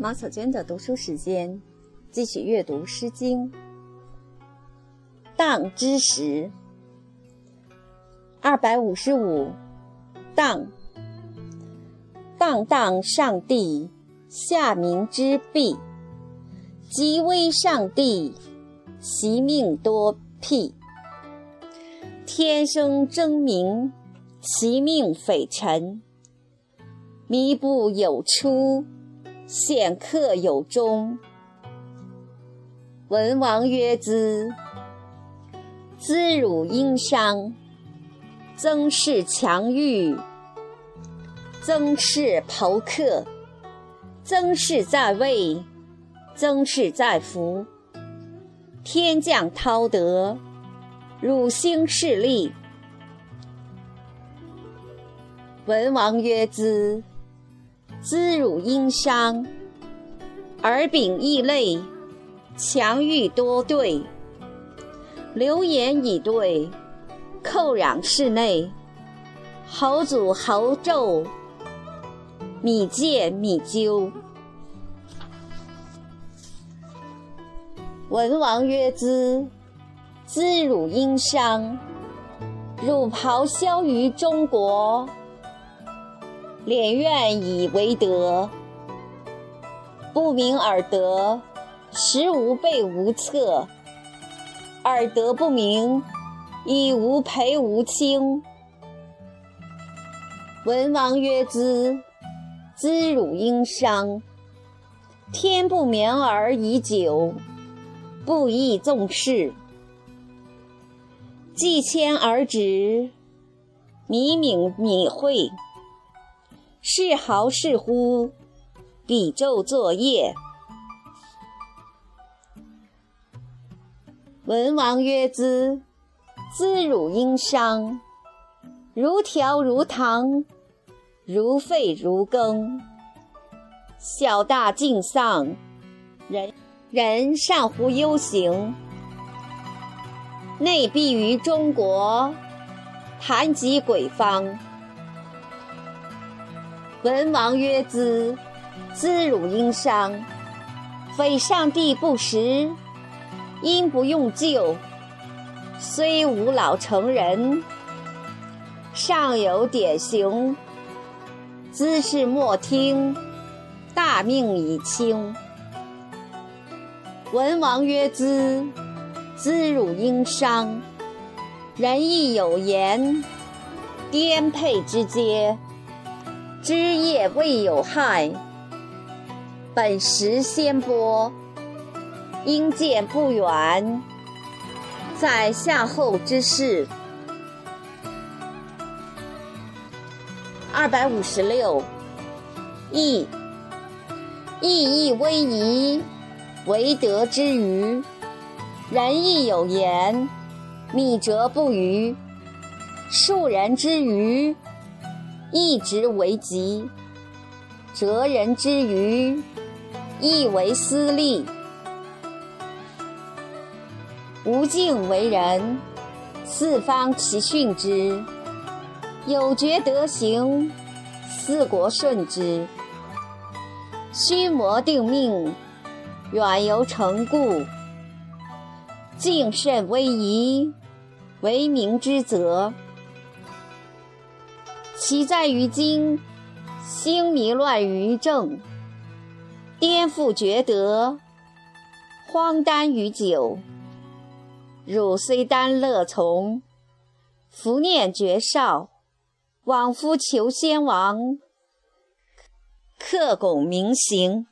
毛小娟的读书时间，继续阅读《诗经》。荡之时，二百五十五。荡，荡荡上帝，下民之弊。极危上帝，其命多辟。天生争名，其命匪臣。靡不有出。显客有终。文王曰：“兹，兹汝殷商，曾氏强欲，曾氏侯克，曾氏在位，曾氏在福。天降滔德，汝兴势力。”文王曰：“兹。”滋汝殷商，耳秉异类，强欲多对，流言以对，寇攘室内，侯祖侯纣，米介米纠。文王曰：“兹，兹汝殷商，汝咆哮于中国。”敛怨以为德，不明尔德，实无备无策；尔德不明，亦无培无亲。文王曰：“兹，兹汝殷商。天不眠而已久，不亦纵事。既迁而止，弥敏敏慧。”是豪是乎？比昼作业。文王曰：“兹，兹汝殷商。如条如堂，如沸如羹。小大敬丧，人人善乎忧行。内必于中国，谈及鬼方。”文王曰：“兹，兹汝殷商。非上帝不识，因不用救。虽无老成人，尚有典型。兹事莫听，大命已轻。”文王曰：“兹，兹汝殷商。仁义有言，颠沛之阶。”枝叶未有害，本实先播。应见不远，在夏后之事。二百五十六，义，义亦威仪，为德之余。仁义有言，密折不愚。庶人之愚。一直为吉，哲人之愚，亦为私利。无敬为人，四方其训之；有觉德行，四国顺之。虚谋定命，远游成故。敬慎威仪，为民之责。其在于今，兴迷乱于政，颠覆厥德，荒诞于久。汝虽耽乐从，弗念绝少，往夫求先王，克拱明行。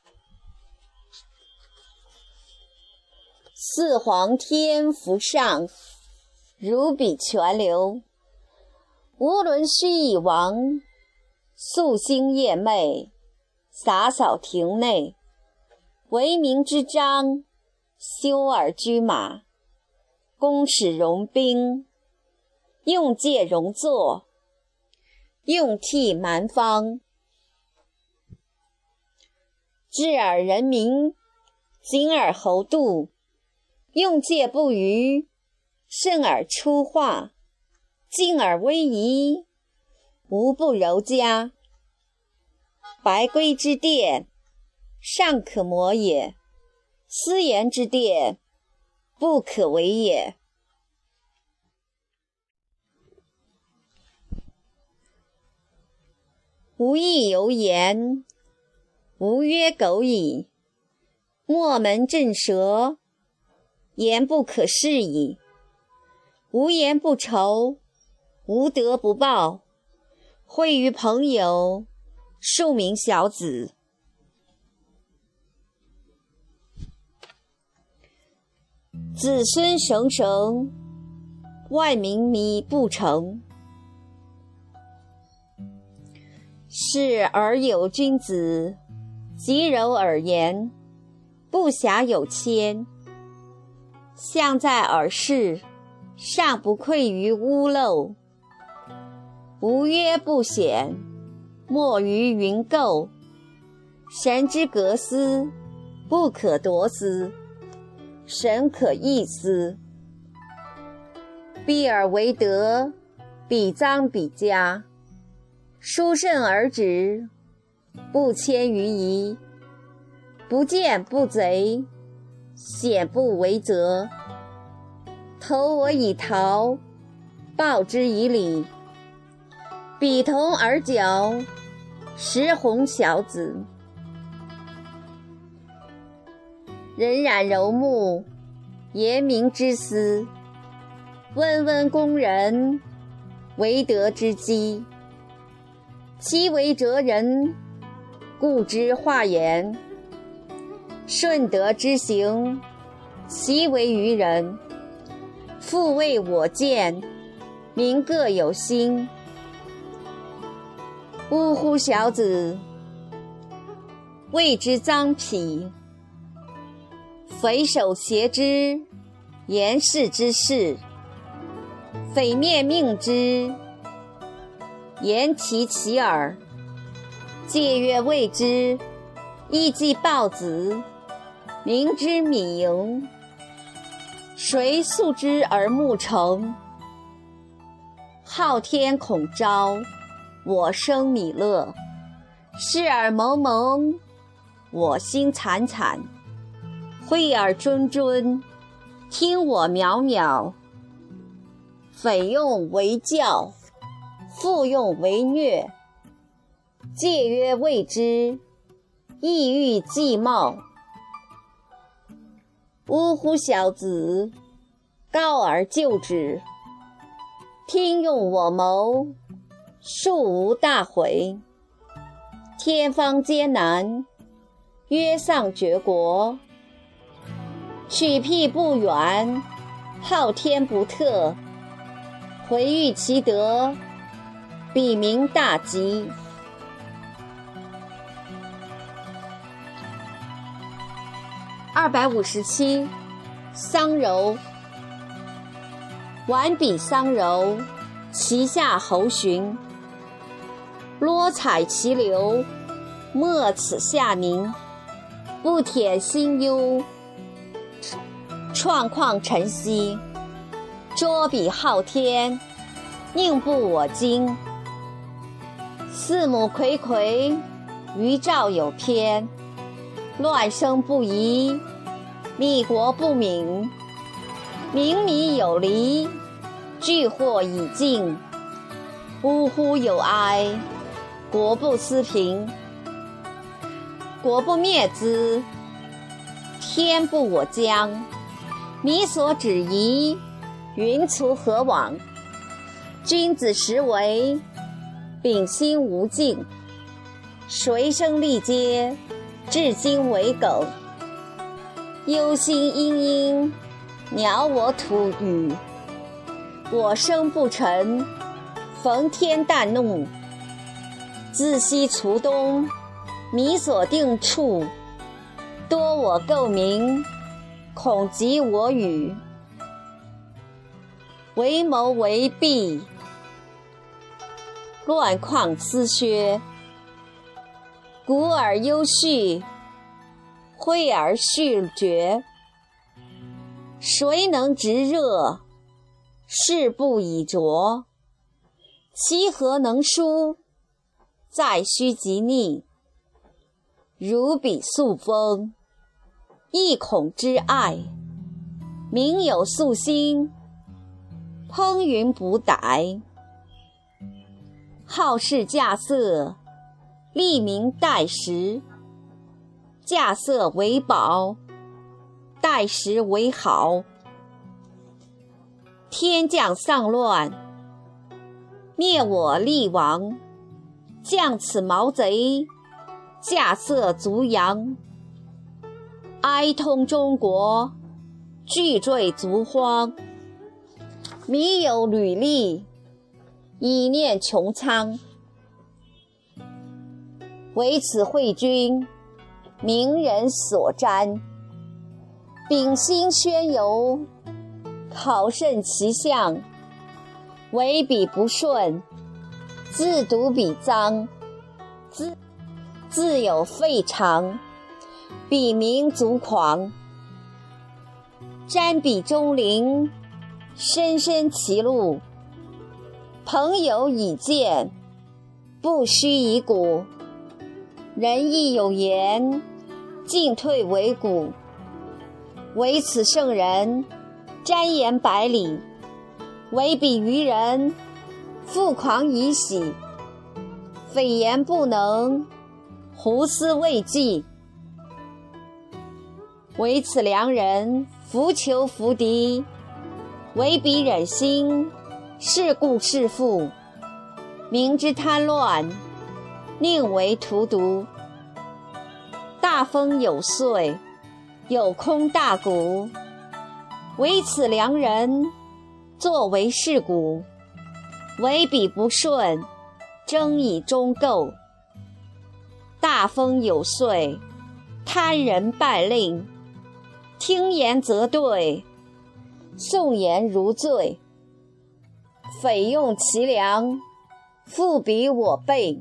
四皇天福上，如比泉流。无伦须以亡，夙兴夜寐，洒扫庭内。为民之章，修而居马，公使戎兵，用介戎作，用替蛮方。智尔人民，谨尔侯度，用戒不渝，慎而出化。敬而威仪，无不柔嘉。白圭之殿，尚可磨也；斯言之辩，不可为也。无益犹言，吾曰苟矣。莫门震舌，言不可释矣。无言不酬，无德不报。惠于朋友，庶民小子。子孙绳绳，万民靡不成。是而有君子，极柔耳言，不暇有谦。相在耳视。尚不愧于屋漏，无曰不显，莫于云垢。神之格斯，不可夺斯；神可异斯。必尔为德，必臧必加。书甚而止，不迁于夷。不见不贼，显不为则。投我以桃，报之以李。比同而角，识鸿小子。荏苒柔木，言明之思。温温工人，为德之基。其为哲人，故之化言。顺德之行，习为愚人。复为我见，民各有心。呜呼，小子，谓之脏皮。匪首挟之，言事之事；匪面命之，言其其耳。戒曰谓之，亦既豹子，民之敏盈。谁素之而目成？昊天恐昭，我生米乐；视而蒙蒙，我心惨惨；慧而谆谆，听我渺渺。匪用为教，复用为虐。戒曰谓之，意欲既冒。呜呼，小子，告而就之。听用我谋，庶无大悔。天方艰难，曰丧绝国。取辟不远，昊天不特。回欲其德，彼明大吉。二百五十七，桑柔。玩比桑柔，其下侯寻。罗采其流，莫此下民。不铁心忧，创旷晨曦。捉彼昊天，宁不我惊？四母睽睽，余兆有偏。乱生不移，米国不敏；民米有离，聚祸已尽。呜呼有哀，国不思贫，国不灭之，天不我将。米所指疑，云徂何往？君子实为，秉心无尽。谁生利阶？至今为梗，忧心嘤嘤，鸟我吐语。我生不臣，逢天旦怒。自西除东，米所定处。多我垢名，恐及我语。为谋为弊，乱旷思削。古而优序，挥而续绝。谁能直热？事不以拙。其何能疏？在须及逆。如彼素风，意恐之爱。民有素心，烹云不逮。好事稼色，利民待时。稼色为宝，待时为好。天降丧乱，灭我立王。降此毛贼，稼色足扬。哀通中国，巨坠足荒。民有履历，以念穹苍。唯此会君，名人所瞻。秉心宣游。考甚其相，唯彼不顺，自读笔脏，自自有废长，笔名足狂。沾笔中灵，深深其路。朋友已见，不须以古。人亦有言，进退维谷。唯此圣人。瞻言百里，唯彼愚人，父狂以喜。匪言不能，胡思未继。唯此良人，伏求伏敌。唯彼忍心，是故是父。明知贪乱，宁为荼毒。大风有岁，有空大谷。唯此良人，作为世故；为彼不顺，争以终构。大风有岁，贪人败令；听言则对，宋言如醉。匪用其良，复比我辈。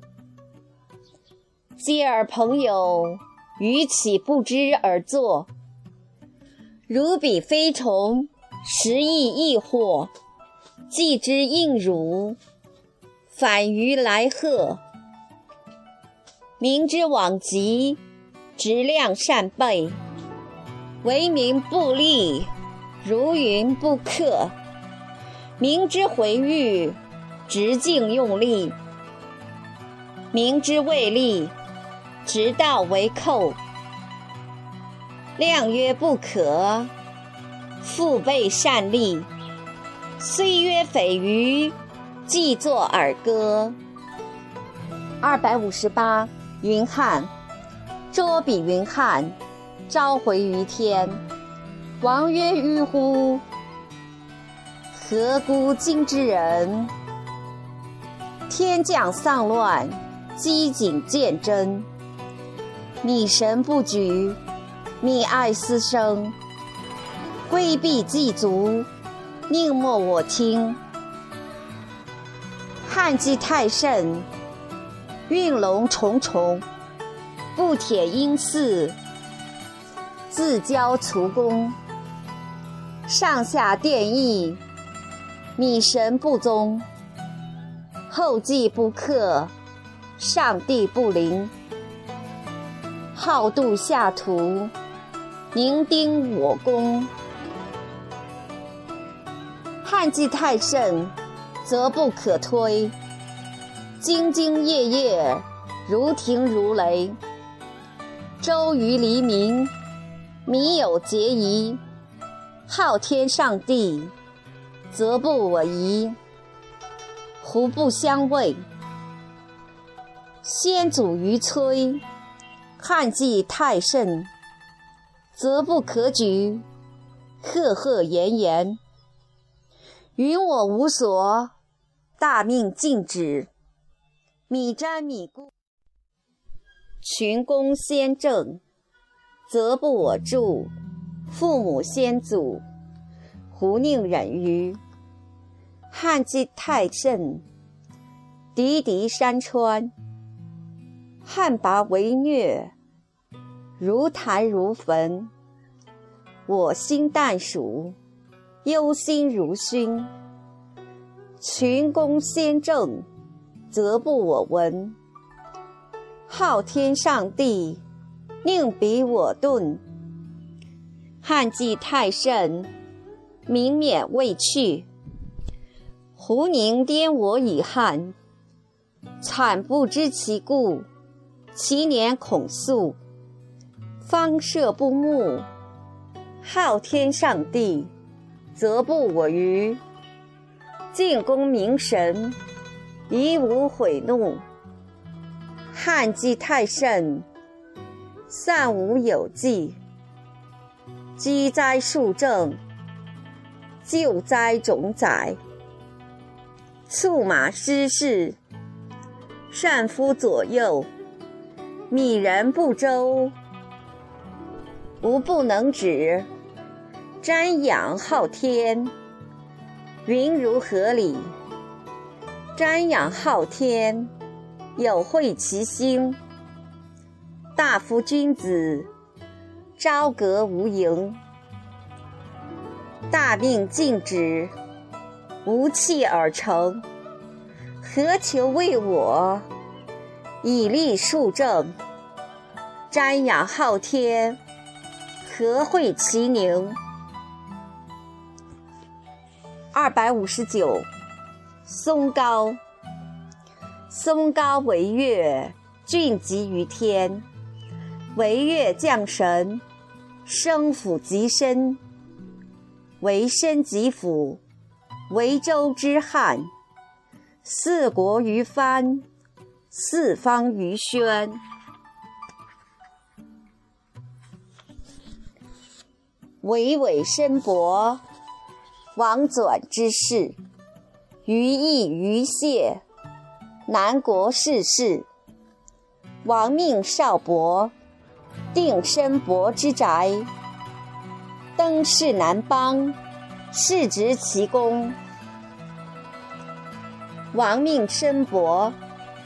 嗟尔朋友，予岂不知而作？如彼飞虫，食亦异惑；既之应汝，反于来贺。民之往极，直量善备；为民不利，如云不克。民之回欲，直径用力；民之未利，直道为寇。量曰不可，腹背善利。虽曰匪鱼，既作尔歌。二百五十八，云汉，捉彼云汉，召回于天。王曰：吁乎！何辜今之人？天降丧乱，积景见真。米神不举。密爱私生，规避祭足，宁莫我听。汉季太甚，运龙重重，不铁阴寺，自交除功。上下殿议，米神不宗，后继不克，上帝不灵，好度下徒。宁丁我功，旱季太甚，则不可推。兢兢业业，如停如雷。周于黎民，民有节仪。昊天上帝，则不我疑。胡不相畏？先祖于催，旱季太甚。则不可举，赫赫炎炎。云我无所，大命尽止。米瞻米固，群公先正，则不我助。父母先祖，胡宁忍于？旱季太甚，敌敌山川，旱拔为虐。如潭如焚，我心淡暑，忧心如熏。群公先正，则不我闻。昊天上帝，宁比我钝。汉计太甚，民免未去。胡宁颠我以汉，惨不知其故。其年恐肃，方舍不睦。昊天上帝，则不我虞。进攻明神，以无悔怒。汉计太甚，散无有纪。积灾数正，救灾种载。策马失事，善夫左右。米人不周，无不能止。瞻仰昊天，云如何里？瞻仰昊天，有会其心。大夫君子。朝阁无盈，大命尽止，无弃而成。何求为我？以立数正。瞻仰昊天，何会其宁？二百五十九，松高。松高为岳，峻极于天。为岳降神。生府极深，为深极府，为周之汉。四国于藩，四方于宣。巍巍深博，王纂之士。于义于谢，南国世事。王命少伯。定申伯之宅，登仕南邦，世执其功。王命申伯，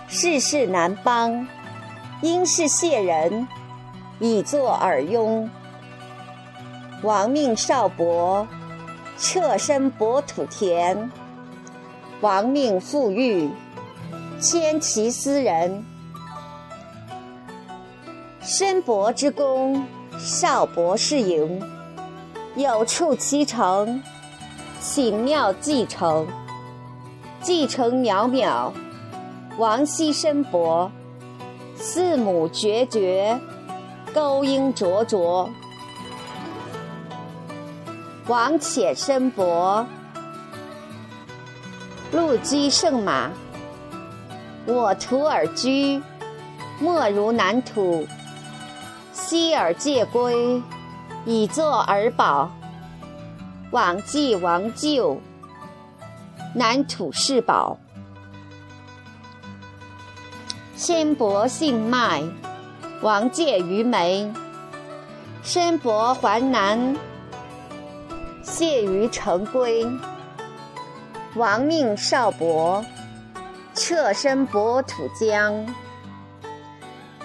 世事南邦，因是谢人，以作尔雍。王命少伯，彻身薄土田。王命富裕，迁其私人。申伯之功，少伯是盈。有处其成，寝庙继承。继承渺渺，王羲申伯。四母决绝，钩鹰灼灼。王且申伯，陆机圣马。我徒尔居，莫如南土。昔尔借归，以作尔保。往继王舅，南土是宝。申伯姓麦，王介于眉。申伯还南，谢于成规。王命少伯，彻申伯土疆，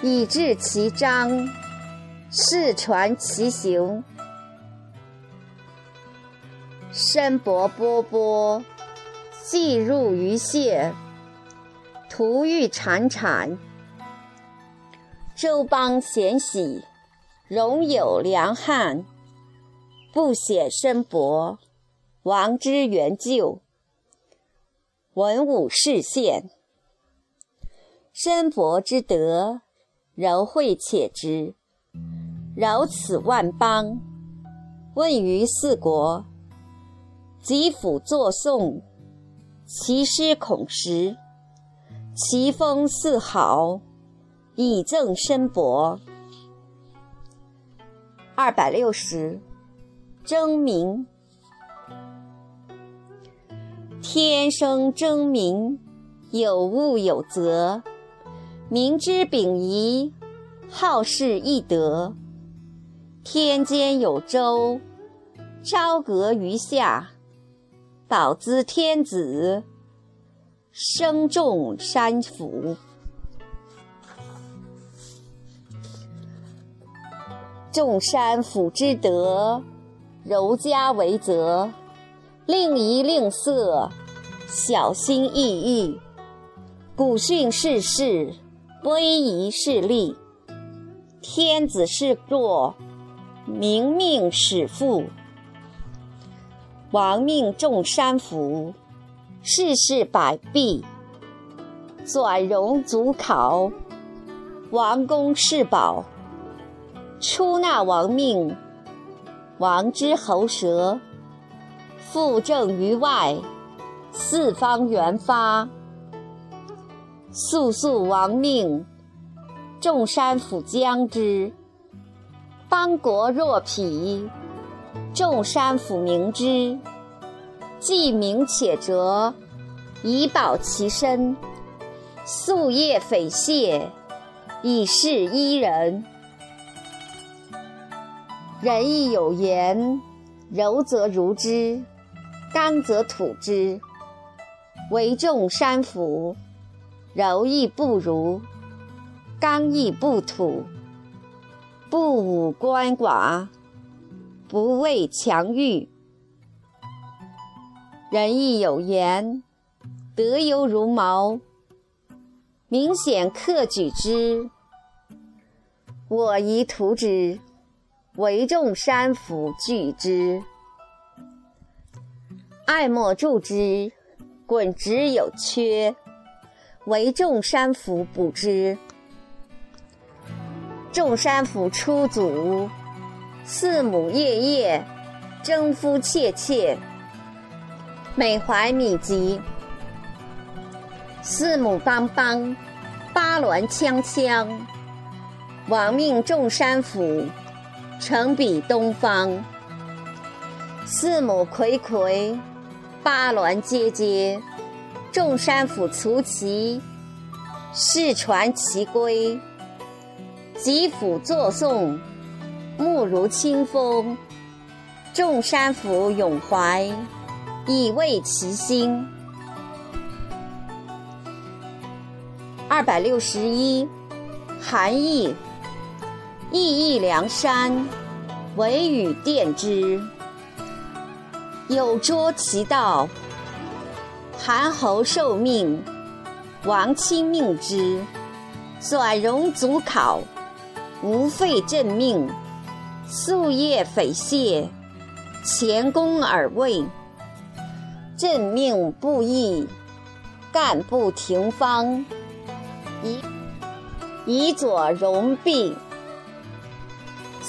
以治其章。世传其行，申伯波波，既入于谢，徒欲潺潺。周邦贤喜，荣有良汉，不显申伯，王之元就。文武士献，申伯之德，柔惠且知。饶此万邦，问于四国。及辅作颂，其诗孔实，其风似好，以赠申伯。二百六十，争明。天生争鸣，有物有则。明之秉仪，好事易得。天间有周，朝阁于下，保兹天子，生众山府。众山府之德，柔嘉为则，令仪令色，小心翼翼，古训世事，威仪势利。天子是弱，明命始富。王命众山府，世事百弊。转荣祖考，王公世宝。出纳王命，王之喉舌。复正于外，四方圆发。速速王命，众山甫将之。邦国若匹，众山甫明之。既明且折，以保其身。夙夜匪懈，以示伊人。人亦有言：柔则如之，刚则土之。为众山府。柔亦不如，刚亦不土，不武官寡，不畏强欲。仁亦有言：德犹如毛，明显克举之。我宜图之，为众山府惧之。爱莫助之，滚直有缺。为众山府补之，众山府出祖，四母夜夜争夫切切，每怀米瘠。四母邦邦，八鸾锵锵，王命众山府，成比东方。四母睽睽，八鸾阶阶。众山府卒齐，世传其规。吉府作颂，目如清风。众山府永怀，以慰其心。二百六十一，韩愈。意义梁山，惟与奠之。有捉其道。韩侯受命，王亲命之，转荣祖考，无废朕命，夙夜匪懈，前功而位。朕命不义，干不廷方，以以左荣弼。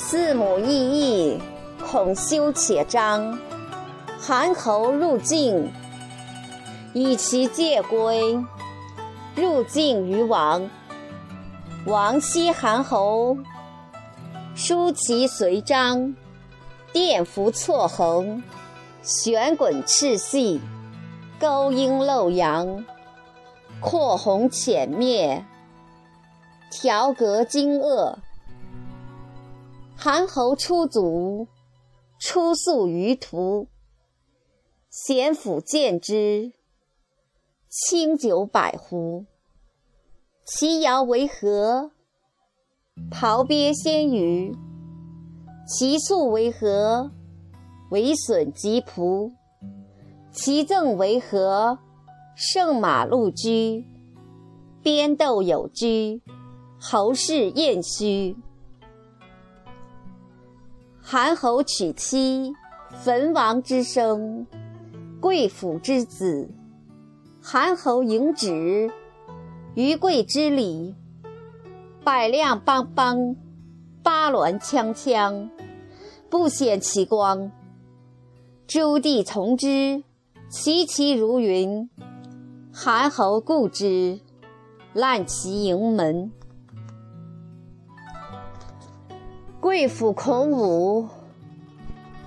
四母异义，恐羞且张。韩侯入境。以其戒归，入境于王。王西韩侯，书其随章，殿服错横，旋滚赤细，钩缨漏阳，阔鸿浅灭，条格惊愕。韩侯出卒，出宿于途，贤府见之。清酒百壶，其肴为何？庖鳖鲜鱼。其宿为何？为笋及仆。其赠为何？圣马陆驹。边斗有居，侯氏宴须。韩侯娶妻，汾王之生，贵府之子。韩侯迎旨，于贵之礼。百辆邦邦，八鸾锵锵，不显其光。诸帝从之，其其如云。韩侯顾之，烂其营门。贵府孔武，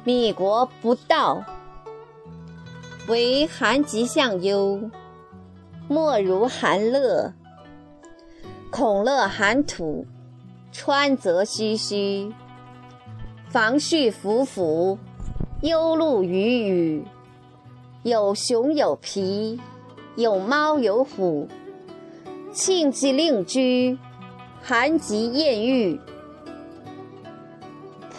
米国不道，为韩吉相忧。莫如韩乐，恐乐寒土，川泽吁吁。房絮浮浮，幽露雨雨。有熊有皮，有猫有虎。庆忌令居，韩吉艳遇。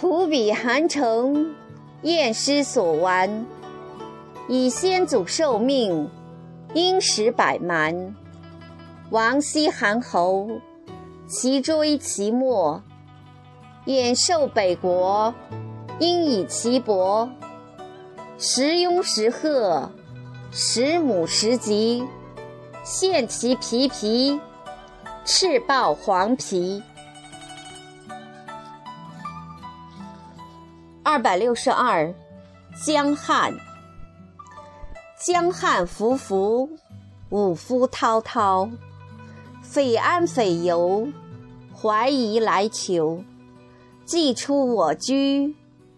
仆比寒城，验师所玩。以先祖受命。因时百蛮，王西韩侯，其追其没，远受北国，因以其薄。时雍时鹤，时母时吉，献其皮皮，赤豹黄皮。二百六十二，江汉。江汉浮浮，武夫滔滔。匪安匪游，怀疑来求。既出我居，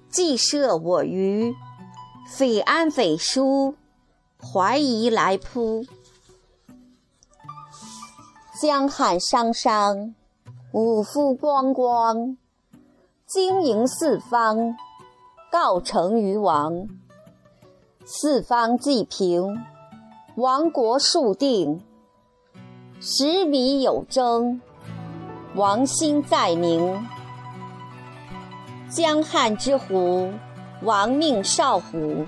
既设我余。匪安匪疏，怀疑来扑。江汉汤汤，武夫光光。经营四方。告成于王，四方既平，亡国数定。十米有争，王心在宁。江汉之虎，亡命少虎，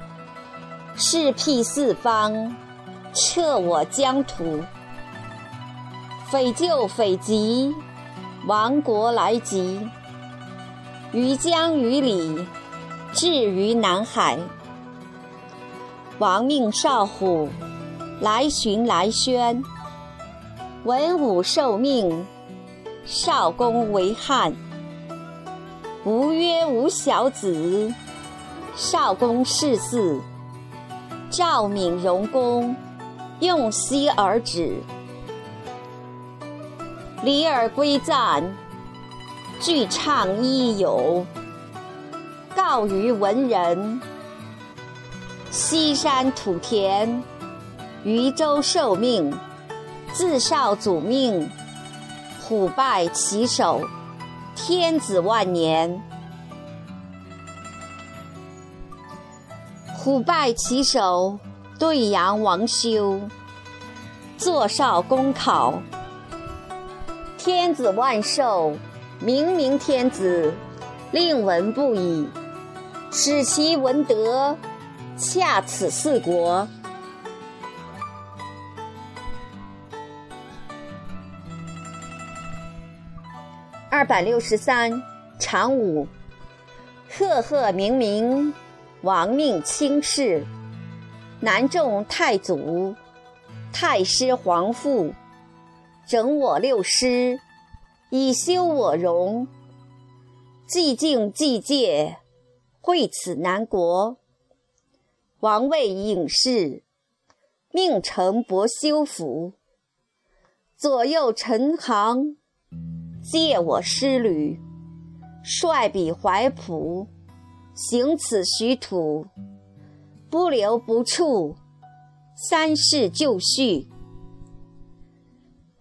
是辟四方，彻我疆土。匪救匪急，亡国来急。于江于里。至于南海，亡命少虎，来寻来宣。文武受命，少公为汉。吴曰无小子，少公事嗣。赵敏荣公，用息而止。离而归赞，俱唱一友。告于文人，西山土田，渝州受命，自少祖命，虎拜其首，天子万年。虎拜其首，对阳王修，坐少公考，天子万寿，明明天子，令闻不已。使其闻德，恰此四国。二百六十三，长武。赫赫明明，亡命轻视。南仲太祖，太师皇父，整我六师，以修我容。寂静寂戒。会此南国，王位隐士，命臣伯修府。左右陈行，借我师旅，率彼怀朴，行此徐土，不留不处，三世就绪。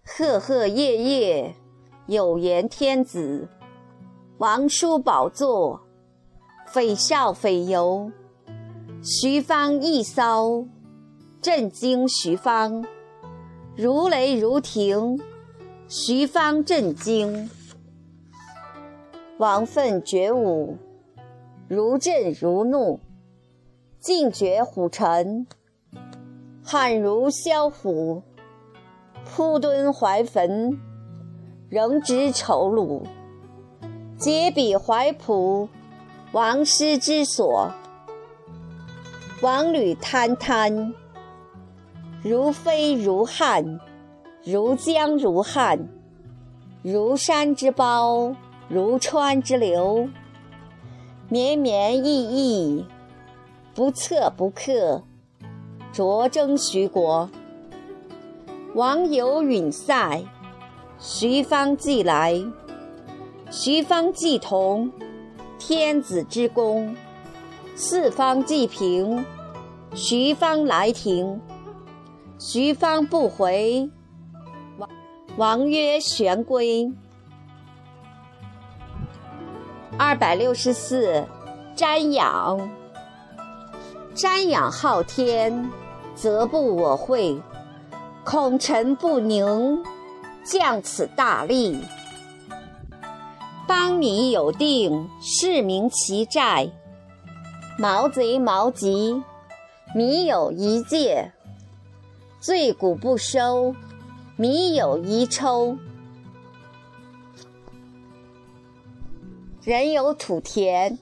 赫赫业业，有言天子，王叔宝座。匪笑匪游，徐方一骚，震惊徐方，如雷如霆，徐方震惊。王愤觉武，如震如怒，尽觉虎臣，悍如枭虎，扑蹲怀坟，仍知丑虏，结彼怀朴。王师之所，王履滩滩，如飞如汉，如江如汉，如山之包，如川之流，绵绵溢溢，不测不克，卓征徐国。王游允塞，徐方既来，徐方既同。天子之功，四方既平，徐方来庭。徐方不回，王王曰玄归。二百六十四，瞻仰。瞻仰昊天，则不我会。恐臣不宁，降此大利。邦米有定，市民其债；毛贼毛急，米有一戒；罪谷不收，米有一抽。人有土田，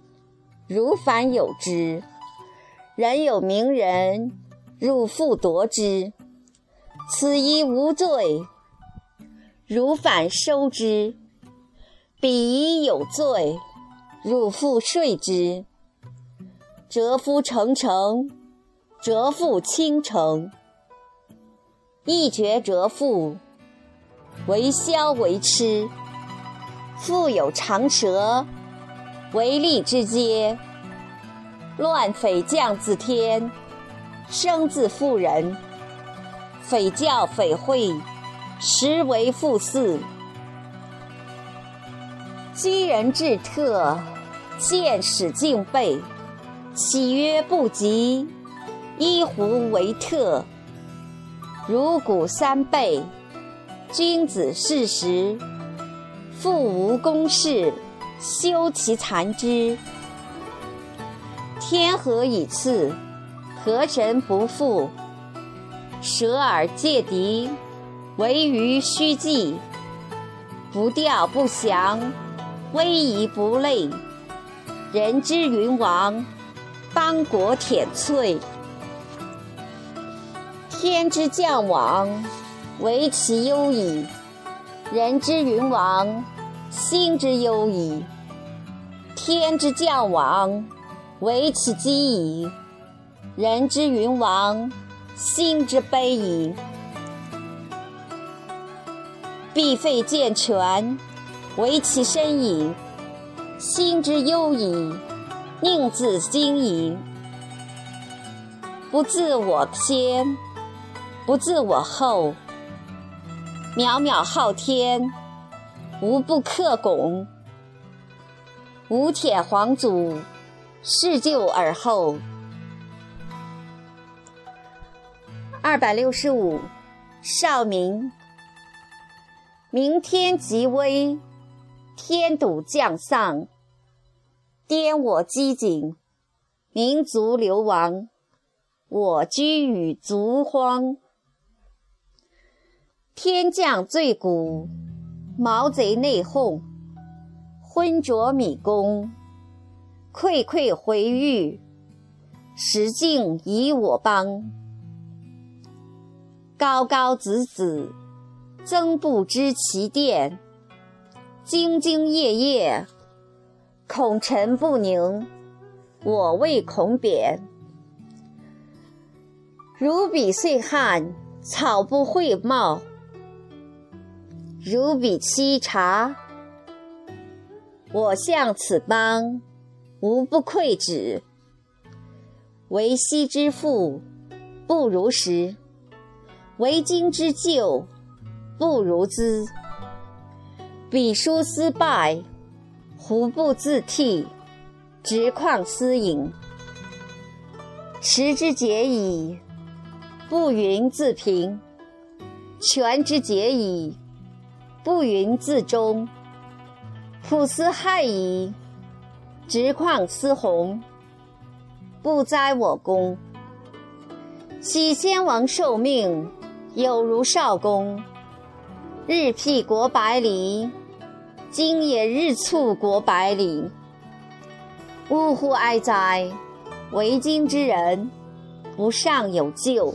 如反有之；人有名人，如复夺之。此一无罪，如反收之；彼有罪，汝复税之。折夫成城，折腹倾城。一绝折腹，为销为吃。腹有长舌，为利之阶。乱匪将自天，生自妇人。匪教匪会，实为妇嗣。居人至特，见使敬备。岂曰不及？一胡为特。如鼓三倍，君子事时。父无公事，修其残肢。天何以赐？何神不复？舍尔戒敌，为于虚计。不调不降，威仪不累。人之云王。邦国舔瘁，天之将亡，唯其忧矣；人之云亡，心之忧矣。天之将亡，唯其饥矣；人之云亡，心之悲矣。必废健全，唯其身矣；心之忧矣。宁自经营，不自我先，不自我后。渺渺昊天，无不克拱。吾铁皇祖，事就而后。二百六十五，少明。明天极微，天赌将丧。颠我机警，民族流亡，我居与族荒。天降罪谷，毛贼内讧，昏浊米宫，溃溃回狱，石境以我邦。高高子子，曾不知其殿；兢兢业业。恐臣不宁，我未恐贬。如彼岁旱，草不会茂；如彼沏茶，我向此邦，无不愧止。为昔之父，不如时；为今之旧，不如兹。彼书思败。胡不自替，直旷思隐。时之节矣，不云自平；权之节矣，不云自忠。普思害矣，直旷思弘。不哉我功！昔先王受命，有如少公，日辟国百里。今也日促国百里，呜呼哀哉！为今之人，不尚有救。